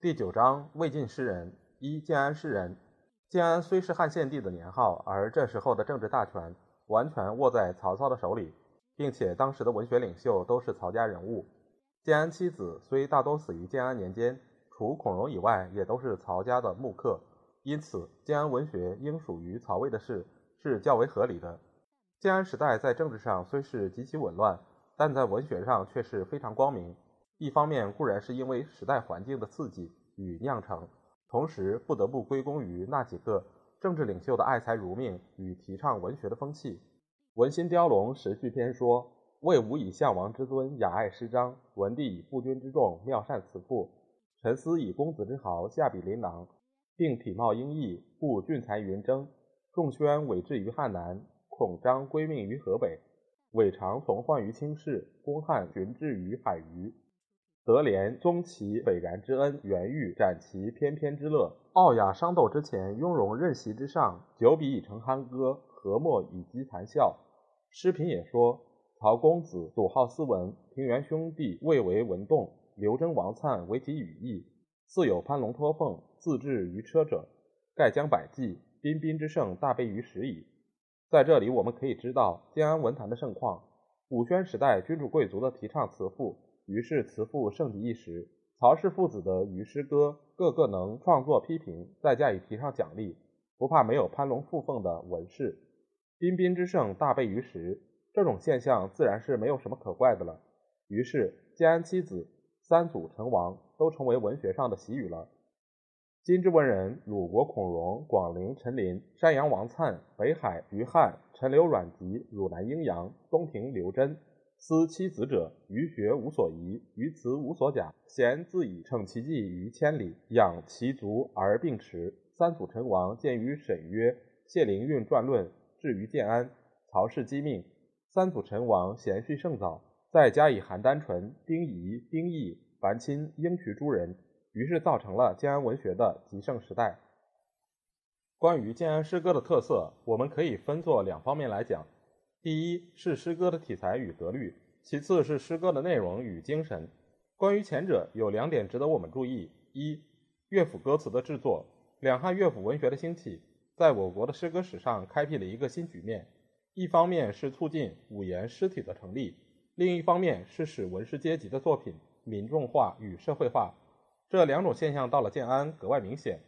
第九章：魏晋诗人一建安诗人。建安虽是汉献帝的年号，而这时候的政治大权完全握在曹操的手里，并且当时的文学领袖都是曹家人物。建安七子虽大多死于建安年间，除孔融以外，也都是曹家的木客，因此建安文学应属于曹魏的事是较为合理的。建安时代在政治上虽是极其紊乱，但在文学上却是非常光明。一方面固然是因为时代环境的刺激与酿成，同时不得不归功于那几个政治领袖的爱才如命与提倡文学的风气。文心雕龙时序篇说：“魏武以项王之尊雅爱诗章，文帝以夫君之重妙善辞赋，陈思以公子之豪下笔琳琅，并体貌英毅，故俊才云蒸。仲宣委质于汉南。”孔章归命于河北，韦常从患于卿士，公汉寻志于海隅，德廉宗其斐然之恩，元玉展其翩翩之乐，傲雅商斗之前，雍容任席之上，九笔已成酣歌，和墨以积谈笑。诗评也说：曹公子笃好斯文，平原兄弟未为文动，刘征王粲为其羽翼，似有攀龙托凤，自至于车者，盖将百计，彬彬之盛大备于时矣。在这里，我们可以知道建安文坛的盛况。武宣时代，君主贵族的提倡辞赋，于是辞赋盛极一时。曹氏父子的于诗歌，个个能创作批评，再加以提倡奖励，不怕没有攀龙附凤的文士。彬彬之盛，大备于时，这种现象自然是没有什么可怪的了。于是，建安七子、三祖成王都成为文学上的习语了。今之文人：鲁国孔融、广陵陈琳、山阳王粲、北海于汉、陈留阮籍、汝南阴阳、东平刘桢。思其子者，于学无所疑，于辞无所假，贤自以乘其计于千里，养其足而并驰。三祖成王见于沈约，谢灵运传论，至于建安，曹氏机命。三祖成王贤序甚早，再加以邯郸淳、丁仪、丁义、樊钦、英渠诸人。于是造成了建安文学的极盛时代。关于建安诗歌的特色，我们可以分作两方面来讲：第一是诗歌的题材与格律，其次是诗歌的内容与精神。关于前者，有两点值得我们注意：一、乐府歌词的制作。两汉乐府文学的兴起，在我国的诗歌史上开辟了一个新局面。一方面是促进五言诗体的成立，另一方面是使文士阶级的作品民众化与社会化。这两种现象到了建安格外明显。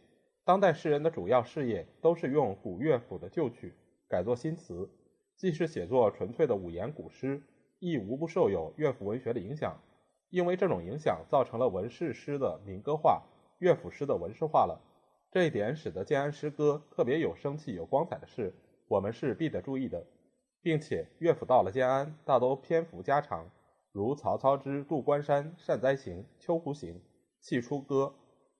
当代诗人的主要事业都是用古乐府的旧曲改作新词，既是写作纯粹的五言古诗，亦无不受有乐府文学的影响。因为这种影响造成了文士诗的民歌化，乐府诗的文士化了。这一点使得建安诗歌特别有生气、有光彩的事，我们是必得注意的。并且乐府到了建安，大都篇幅加长，如曹操之《渡关山善哉行》《秋胡行》。气出歌，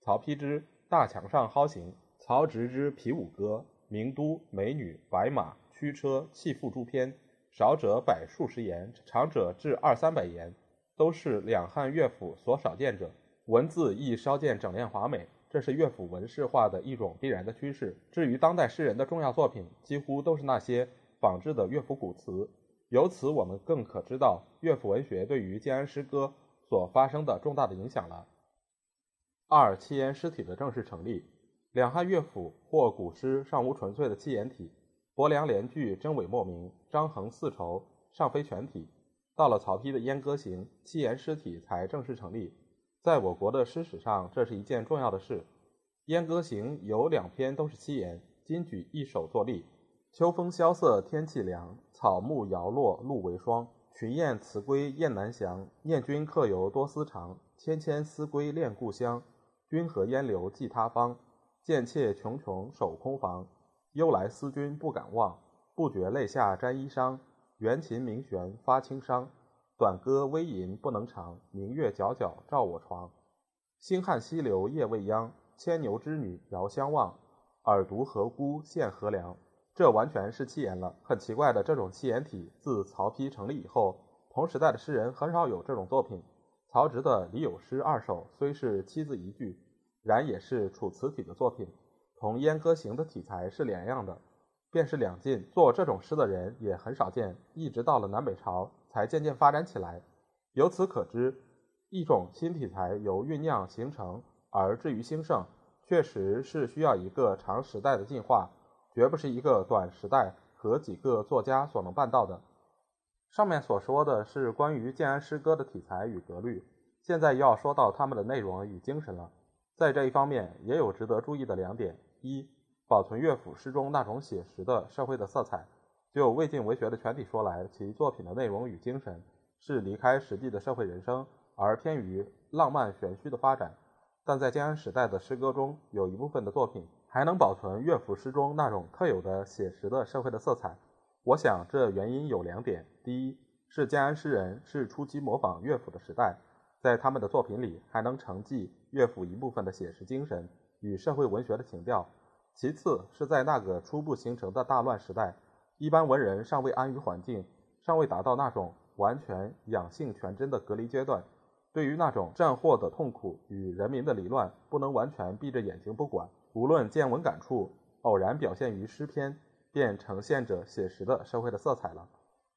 曹丕之大墙上蒿行，曹植之皮舞歌，名都、美女、白马、驱车、弃妇诸篇，少者百数十言，长者至二三百言，都是两汉乐府所少见者。文字亦稍见整练华美，这是乐府文士化的一种必然的趋势。至于当代诗人的重要作品，几乎都是那些仿制的乐府古词。由此，我们更可知道乐府文学对于建安诗歌所发生的重大的影响了。二七言诗体的正式成立，两汉乐府或古诗尚无纯粹的七言体，伯梁联句真伪莫名，张衡四愁尚非全体。到了曹丕的《燕歌行》，七言诗体才正式成立。在我国的诗史上，这是一件重要的事。《燕歌行》有两篇都是七言，今举一首作例：秋风萧瑟天气凉，草木摇落露为霜。群雁辞归雁南翔，念君客游多思长。千千思归恋故乡。君何烟留寄他方？贱妾茕茕守空房。忧来思君不敢忘，不觉泪下沾衣裳。缘琴鸣弦发清伤，短歌微吟不能长。明月皎皎照我床。星汉西流夜未央，牵牛织女遥相望。耳独何辜献何良？这完全是七言了。很奇怪的，这种七言体自曹丕成立以后，同时代的诗人很少有这种作品。曹植的《李有诗二首》虽是七字一句，然也是楚辞体的作品，同《燕歌行》的题材是两样的。便是两晋做这种诗的人也很少见，一直到了南北朝才渐渐发展起来。由此可知，一种新题材由酝酿形成而至于兴盛，确实是需要一个长时代的进化，绝不是一个短时代和几个作家所能办到的。上面所说的是关于建安诗歌的题材与格律，现在要说到他们的内容与精神了。在这一方面，也有值得注意的两点：一。保存乐府诗中那种写实的社会的色彩。就魏晋文学的全体说来，其作品的内容与精神是离开实际的社会人生，而偏于浪漫玄虚的发展。但在建安时代的诗歌中，有一部分的作品还能保存乐府诗中那种特有的写实的社会的色彩。我想这原因有两点：第一，是建安诗人是初期模仿乐府的时代，在他们的作品里还能承继乐府一部分的写实精神与社会文学的情调。其次是在那个初步形成的大乱时代，一般文人尚未安于环境，尚未达到那种完全养性全真的隔离阶段，对于那种战祸的痛苦与人民的离乱，不能完全闭着眼睛不管。无论见闻感触，偶然表现于诗篇，便呈现着写实的社会的色彩了。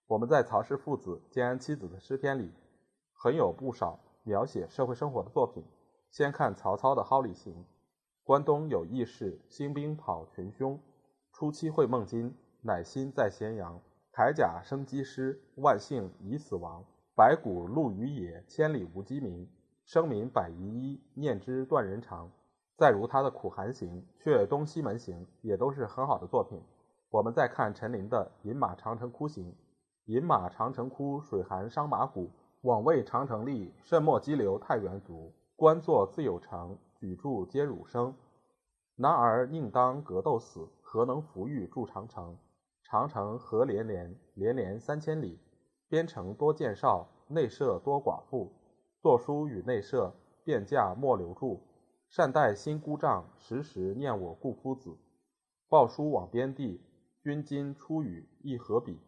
我们在曹氏父子、建安七子的诗篇里，很有不少描写社会生活的作品。先看曹操的《蒿里行》。关东有义士兴兵讨群凶，初期会孟津，乃心在咸阳。铠甲生机师，万幸已死亡。白骨露于野，千里无鸡鸣。生民百余一，念之断人肠。再如他的《苦寒行》《却东西门行》，也都是很好的作品。我们再看陈琳的《饮马长城窟行》：饮马长城窟，水寒伤马骨。往为长城立，甚莫激流太原足。官作自有成。举箸皆汝生，男儿宁当格斗死，何能扶欲筑长城？长城何连连，连连三千里。边城多见少，内舍多寡妇。作书与内舍，便嫁莫留住。善待新姑丈，时时念我故夫子。报书往边地，君今出语亦何比？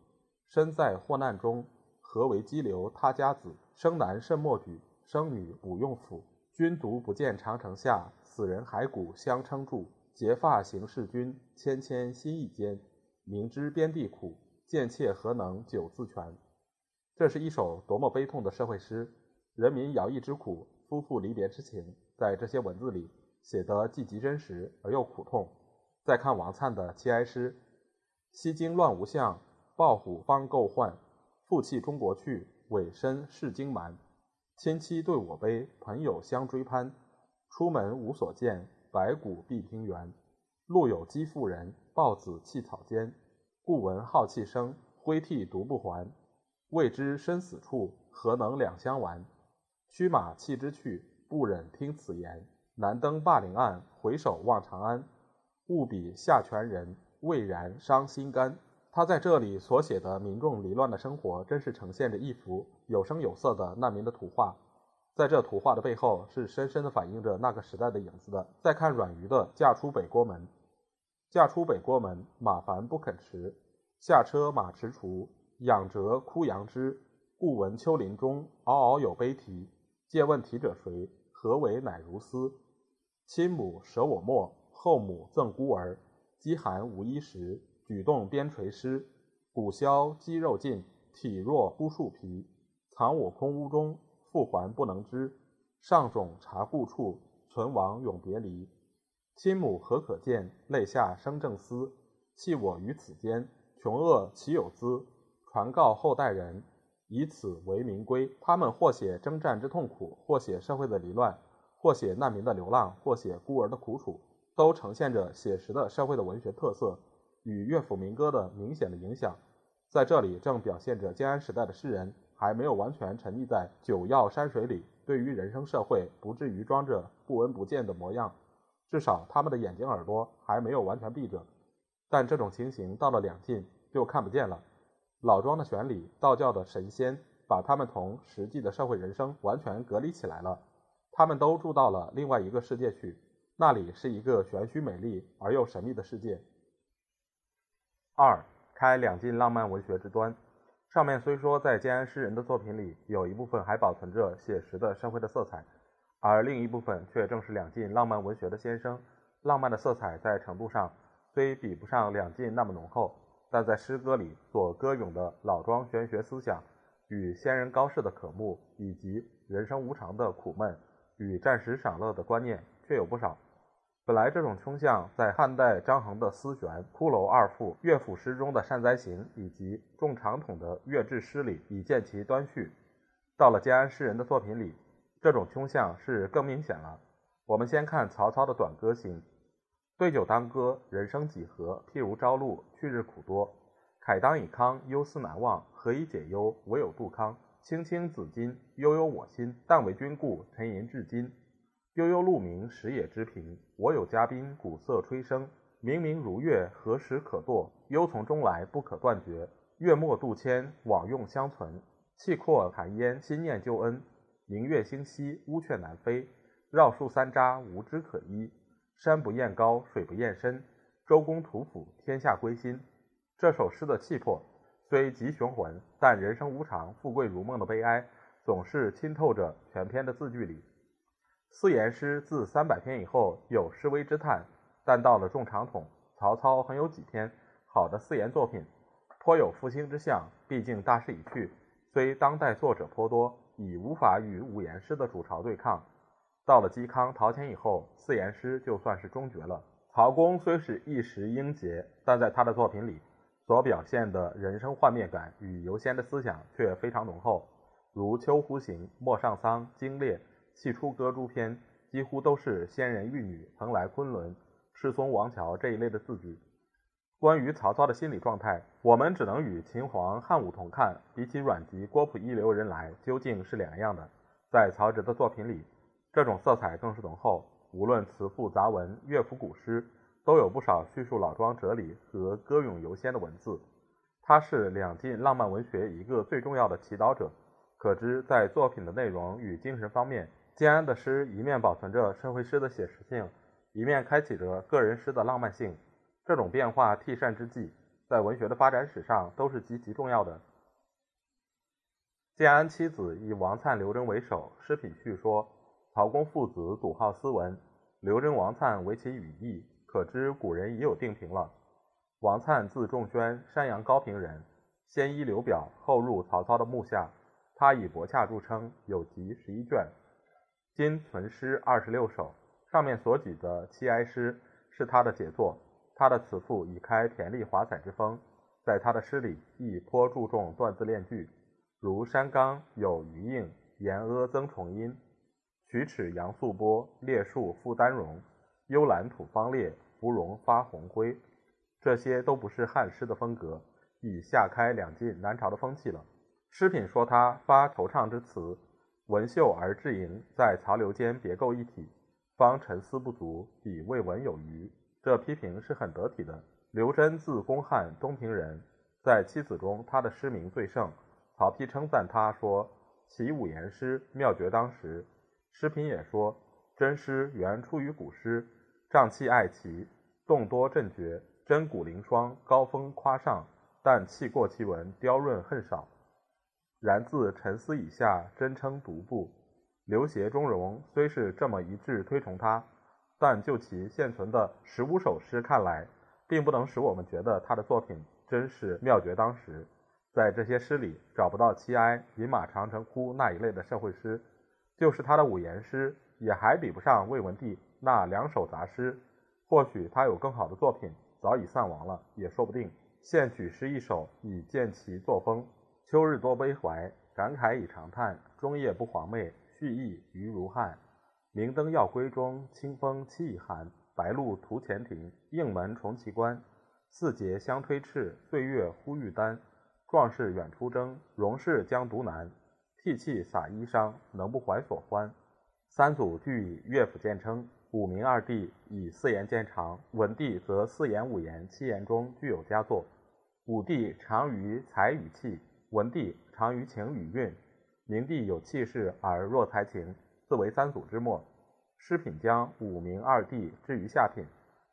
身在祸难中，何为激流他家子？生男甚莫举，生女不用抚。君独不见长城下，死人骸骨相称住。结发行事君，谦谦心意坚。明知边地苦，贱妾何能久自全？这是一首多么悲痛的社会诗！人民徭役之苦，夫妇离别之情，在这些文字里写得既极真实而又苦痛。再看王粲的七哀诗：西京乱无相，抱虎方够患。负气中国去，委身事荆蛮。亲戚对我悲，朋友相追攀。出门无所见，白骨蔽平原。路有饥妇人，抱子弃草间。故闻号泣声，挥涕独不还。未知生死处，何能两相完？驱马弃之去，不忍听此言。南登霸陵岸，回首望长安。务比下泉人，未然伤心肝。他在这里所写的民众离乱的生活，真是呈现着一幅有声有色的难民的图画。在这图画的背后，是深深地反映着那个时代的影子的。再看阮瑜的《嫁出北郭门》：“嫁出北郭门，马凡不肯驰。下车马迟除，仰折哭杨枝。故闻丘陵中，嗷嗷有悲啼。借问题者谁？何为乃如斯？亲母舍我没，后母赠孤儿。饥寒无衣食。”举动边垂湿，骨消肌肉尽，体弱枯树皮。藏我空屋中，复还不能知。上冢查故处，存亡永别离。亲母何可见？泪下生正思。弃我于此间，穷厄岂有资？传告后代人，以此为名归。他们或写征战之痛苦，或写社会的离乱，或写难民的流浪，或写孤儿的苦楚，都呈现着写实的社会的文学特色。与乐府民歌的明显的影响，在这里正表现着建安时代的诗人还没有完全沉溺在酒药山水里，对于人生社会不至于装着不闻不见的模样，至少他们的眼睛耳朵还没有完全闭着。但这种情形到了两晋就看不见了。老庄的玄理，道教的神仙，把他们同实际的社会人生完全隔离起来了。他们都住到了另外一个世界去，那里是一个玄虚美丽而又神秘的世界。二，开两晋浪漫文学之端。上面虽说在建安诗人的作品里有一部分还保存着写实的社会的色彩，而另一部分却正是两晋浪漫文学的先声。浪漫的色彩在程度上虽比不上两晋那么浓厚，但在诗歌里所歌咏的老庄玄学思想与先人高士的渴慕，以及人生无常的苦闷与暂时享乐的观念，却有不少。本来这种倾向在汉代张衡的《思玄》《骷髅二赋》乐府诗中的《善哉行》以及众长统的乐志诗里已见其端绪，到了建安诗人的作品里，这种倾向是更明显了。我们先看曹操的短歌行：对酒当歌，人生几何？譬如朝露，去日苦多。慨当以慷，忧思难忘。何以解忧？唯有杜康。青青子衿，悠悠我心。但为君故，沉吟至今。悠悠鹿鸣，食野之苹。我有嘉宾，鼓瑟吹笙。明明如月，何时可堕？忧从中来，不可断绝。月末度迁，往用相存。气阔寒烟，心念旧恩。明月星稀，乌鹊南飞。绕树三匝，无枝可依。山不厌高，水不厌深。周公吐哺，天下归心。这首诗的气魄虽极雄浑，但人生无常、富贵如梦的悲哀，总是浸透着全篇的字句里。四言诗自三百篇以后有失微之叹，但到了众长统，曹操很有几篇好的四言作品，颇有复兴之象。毕竟大势已去，虽当代作者颇多，已无法与五言诗的主潮对抗。到了嵇康、陶潜以后，四言诗就算是终绝了。曹公虽是一时英杰，但在他的作品里所表现的人生幻灭感与游仙的思想却非常浓厚，如《秋胡行》《陌上桑》《精烈》。戏出歌诸篇几乎都是仙人玉女、蓬莱昆仑、赤松王乔这一类的字句。关于曹操的心理状态，我们只能与秦皇汉武同看，比起阮籍、郭璞一流人来，究竟是两样的。在曹植的作品里，这种色彩更是浓厚。无论词赋杂文、乐府古诗，都有不少叙述老庄哲理和歌咏游仙的文字。他是两晋浪漫文学一个最重要的祈祷者。可知，在作品的内容与精神方面，建安的诗一面保存着社会诗的写实性，一面开启着个人诗的浪漫性。这种变化替善之际，在文学的发展史上都是极其重要的。建安七子以王粲、刘桢为首，诗品叙说曹公父子笃好斯文，刘桢、王粲为其语义，可知古人已有定评了。王粲字仲宣，山阳高平人，先依刘表，后入曹操的幕下。他以博洽著称，有集十一卷。今存诗二十六首，上面所举的七哀诗是他的杰作。他的词赋已开骈丽华彩之风，在他的诗里亦颇注重断字练句，如山冈有余应，岩阿增重音，曲尺杨素波，列树复丹荣，幽兰吐芳烈，芙蓉发红辉。这些都不是汉诗的风格，已下开两晋南朝的风气了。诗品说他发惆怅之词。文秀而志盈，在曹刘间别构一体，方沉思不足，比未闻有余。这批评是很得体的。刘桢字公汉，东平人，在七子中，他的诗名最盛。曹丕称赞他说：“其五言诗妙绝当时。”诗品也说：“真诗原出于古诗，瘴气爱奇，动多震绝，真骨凌霜，高峰夸上，但气过其文，雕润恨少。”然自沉思以下，真称独步。刘协、钟嵘虽是这么一致推崇他，但就其现存的十五首诗看来，并不能使我们觉得他的作品真是妙绝当时。在这些诗里，找不到七哀、饮马长城哭那一类的社会诗，就是他的五言诗，也还比不上魏文帝那两首杂诗。或许他有更好的作品，早已散亡了，也说不定。现举诗一首，以见其作风。秋日多悲怀，感慨已长叹。终夜不遑寐，续意余如汉。明灯耀闺中，清风凄已寒。白露途前庭，应门重其关。四节相推斥，岁月忽欲丹。壮士远出征，荣士将独难。涕泣洒衣裳，能不怀所欢？三祖俱以乐府见称，武明二帝以四言见长。文帝则四言、五言、七言中具有佳作。武帝长于才与气。文帝长于情与韵，明帝有气势而弱才情，自为三祖之末。诗品将五明二帝置于下品，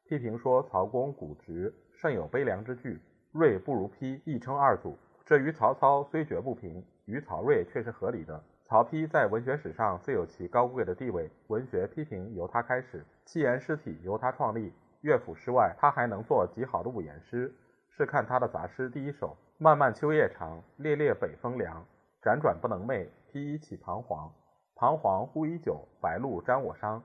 批评说曹公古直，甚有悲凉之句，睿不如丕，亦称二祖。这与曹操虽绝不平，与曹睿却是合理的。曹丕在文学史上自有其高贵的地位，文学批评由他开始，七言诗体由他创立。乐府诗外，他还能做极好的五言诗。试看他的杂诗第一首：漫漫秋夜长，烈烈北风凉。辗转不能寐，披衣起彷徨。彷徨忽已久，白露沾我裳。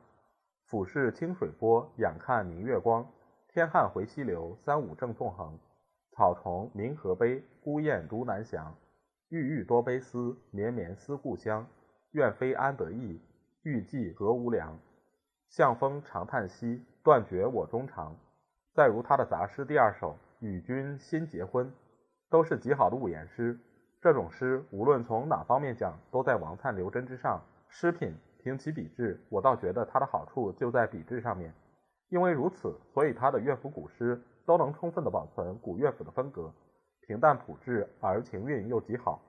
俯视清水波，仰看明月光。天汉回西流，三五正纵横。草丛鸣河悲，孤雁独南翔。郁郁多悲思，绵绵思故乡。愿飞安得意，欲寄何无良。向风长叹息，断绝我衷肠。再如他的杂诗第二首《与君新结婚》，都是极好的五言诗。这种诗无论从哪方面讲，都在王粲、刘桢之上。诗品凭其笔致，我倒觉得它的好处就在笔致上面。因为如此，所以他的乐府古诗都能充分地保存古乐府的风格，平淡朴质而情韵又极好。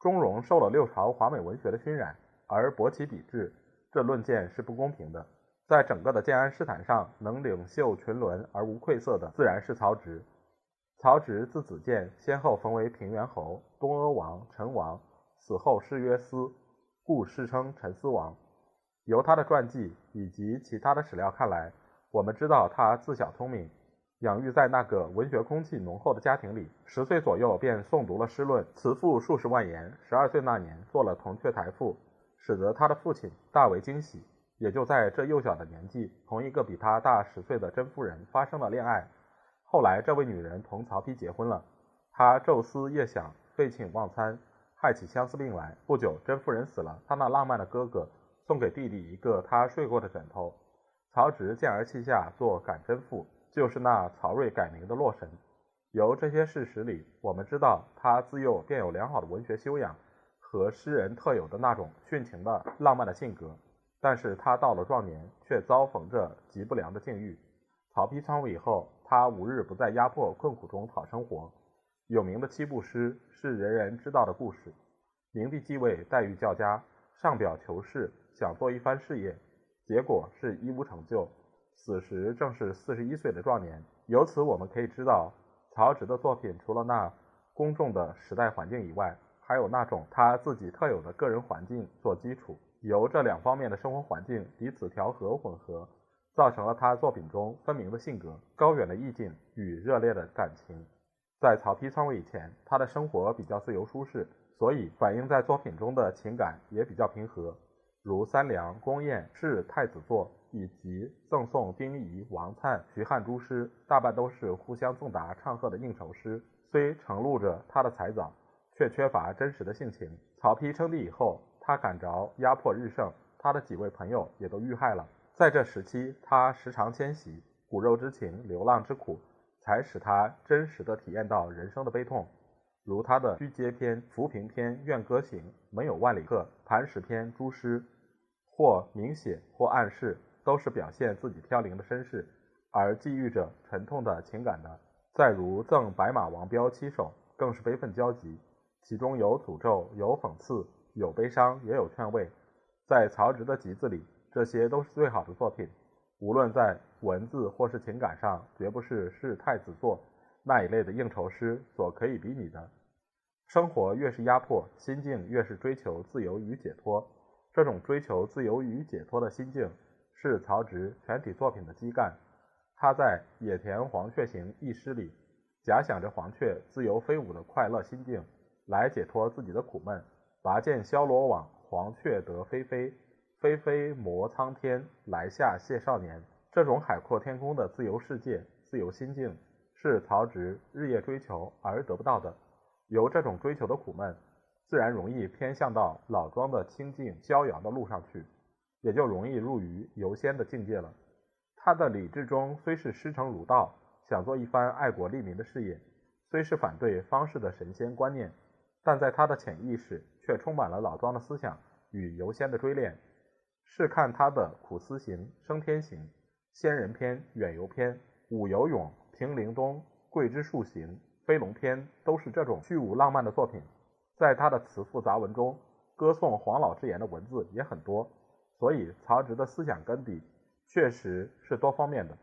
钟嵘受了六朝华美文学的熏染，而博其笔致，这论剑是不公平的。在整个的建安诗坛上，能领袖群伦而无愧色的，自然是曹植。曹植字子建，先后封为平原侯、东阿王、陈王，死后谥曰思，故世称陈思王。由他的传记以及其他的史料看来，我们知道他自小聪明，养育在那个文学空气浓厚的家庭里，十岁左右便诵读了诗论，词赋数十万言。十二岁那年做了铜雀台赋，使得他的父亲大为惊喜。也就在这幼小的年纪，同一个比他大十岁的甄夫人发生了恋爱。后来，这位女人同曹丕结婚了。他昼思夜想，废寝忘餐，害起相思病来。不久，甄夫人死了，他那浪漫的哥哥送给弟弟一个他睡过的枕头。曹植见而泣下，作《感甄赋》，就是那曹睿改名的洛神。由这些事实里，我们知道他自幼便有良好的文学修养和诗人特有的那种殉情的浪漫的性格。但是他到了壮年，却遭逢着极不良的境遇。曹丕篡位以后。他五日不在压迫困苦中讨生活。有名的七步诗是人人知道的故事。明帝继位，待遇较佳，上表求仕，想做一番事业，结果是一无成就。死时正是四十一岁的壮年。由此我们可以知道，曹植的作品除了那公众的时代环境以外，还有那种他自己特有的个人环境做基础，由这两方面的生活环境彼此调和混合。造成了他作品中分明的性格、高远的意境与热烈的感情。在曹丕篡位以前，他的生活比较自由舒适，所以反映在作品中的情感也比较平和。如《三梁》《宫宴》是太子作，以及赠送丁仪、王粲、徐汉诸诗，大半都是互相赠答唱和的应酬诗。虽承露着他的才藻，却缺乏真实的性情。曹丕称帝以后，他感着压迫日盛，他的几位朋友也都遇害了。在这时期，他时常迁徙，骨肉之情、流浪之苦，才使他真实的体验到人生的悲痛。如他的《居阶篇》《浮萍篇》《怨歌行》《没有万里客》《磐石篇》诸诗，或明写，或暗示，都是表现自己飘零的身世，而寄寓着沉痛的情感的。再如《赠白马王彪七首》，更是悲愤交集，其中有诅咒，有讽刺，有悲伤，也有劝慰。在曹植的集子里。这些都是最好的作品，无论在文字或是情感上，绝不是是太子作那一类的应酬诗所可以比拟的。生活越是压迫，心境越是追求自由与解脱。这种追求自由与解脱的心境，是曹植全体作品的基干。他在《野田黄雀行》一诗里，假想着黄雀自由飞舞的快乐心境，来解脱自己的苦闷。拔剑消罗网，黄雀得飞飞。飞飞摩苍天，来下谢少年。这种海阔天空的自由世界、自由心境，是曹植日夜追求而得不到的。由这种追求的苦闷，自然容易偏向到老庄的清静逍遥的路上去，也就容易入于游仙的境界了。他的理智中虽是师承儒道，想做一番爱国利民的事业，虽是反对方士的神仙观念，但在他的潜意识却充满了老庄的思想与游仙的追恋。试看他的《苦思行》《升天行》《仙人篇》《远游篇》《武游泳》《平陵东》《桂枝树行》《飞龙篇》，都是这种虚无浪漫的作品。在他的词赋杂文中，歌颂黄老之言的文字也很多。所以曹植的思想根底确实是多方面的，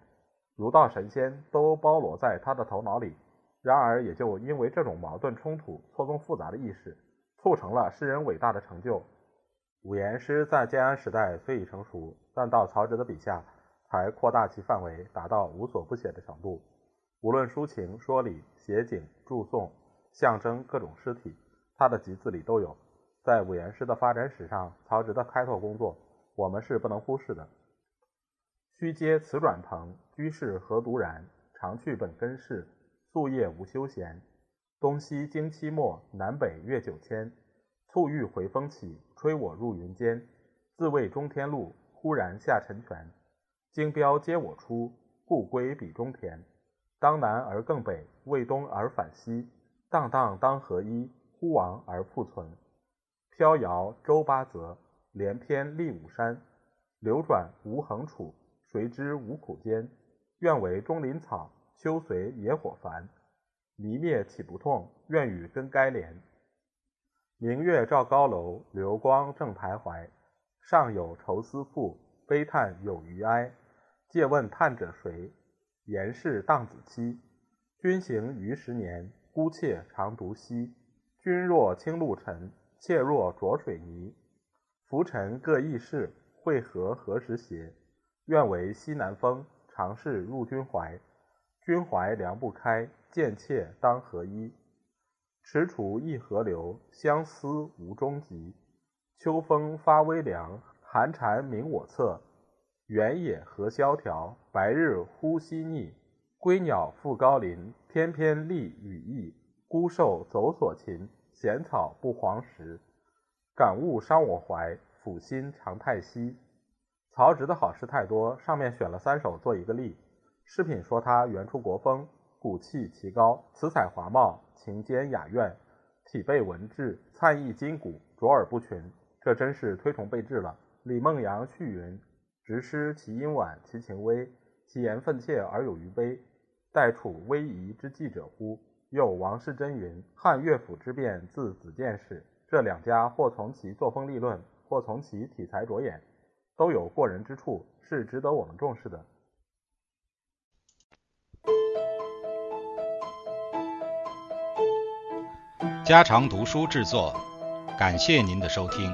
儒道神仙都包罗在他的头脑里。然而，也就因为这种矛盾冲突、错综复杂的意识，促成了诗人伟大的成就。五言诗在建安时代虽已成熟，但到曹植的笔下，才扩大其范围，达到无所不写的程度。无论抒情、说理、写景、祝颂、象征各种诗体，他的集子里都有。在五言诗的发展史上，曹植的开拓工作，我们是不能忽视的。虚嗟辞转蓬，居士何独然？常去本根事，夙夜无休闲。东西经七末，南北越九千。簇遇回风起，吹我入云间。自谓中天路，忽然下沉泉。经标接我出，故归彼中田。当南而更北，为东而反西，荡荡当合一，忽亡而复存。飘摇周八泽，连篇立五山。流转无恒处，谁知无苦间？愿为中林草，秋随野火焚。迷灭岂不痛？愿与根该连。明月照高楼，流光正徘徊。上有愁思妇，悲叹有余哀。借问叹者谁？言是荡子期，君行余十年，孤妾常独栖。君若清露尘，妾若浊水泥。浮沉各异事，会合何时歇？愿为西南风，长逝入君怀。君怀凉不开，见妾当何依？踟蹰一河流，相思无终极。秋风发微凉，寒蝉鸣我侧。原野何萧条，白日忽西逆。归鸟复高林，翩翩立羽翼。孤兽走所禽，闲草不黄时。感物伤我怀，抚心常叹息。曹植的好诗太多，上面选了三首做一个例。诗品说他原出国风，骨气奇高，词采华茂，情兼雅苑，体备文质，灿意筋骨，卓尔不群。这真是推崇备至了。李梦阳序云。直诗其音婉，其情微，其言愤切而有余悲，待处危夷之际者乎？又王世贞云：“汉乐府之变自子建始。”这两家或从其作风立论，或从其体裁着眼，都有过人之处，是值得我们重视的。家常读书制作，感谢您的收听。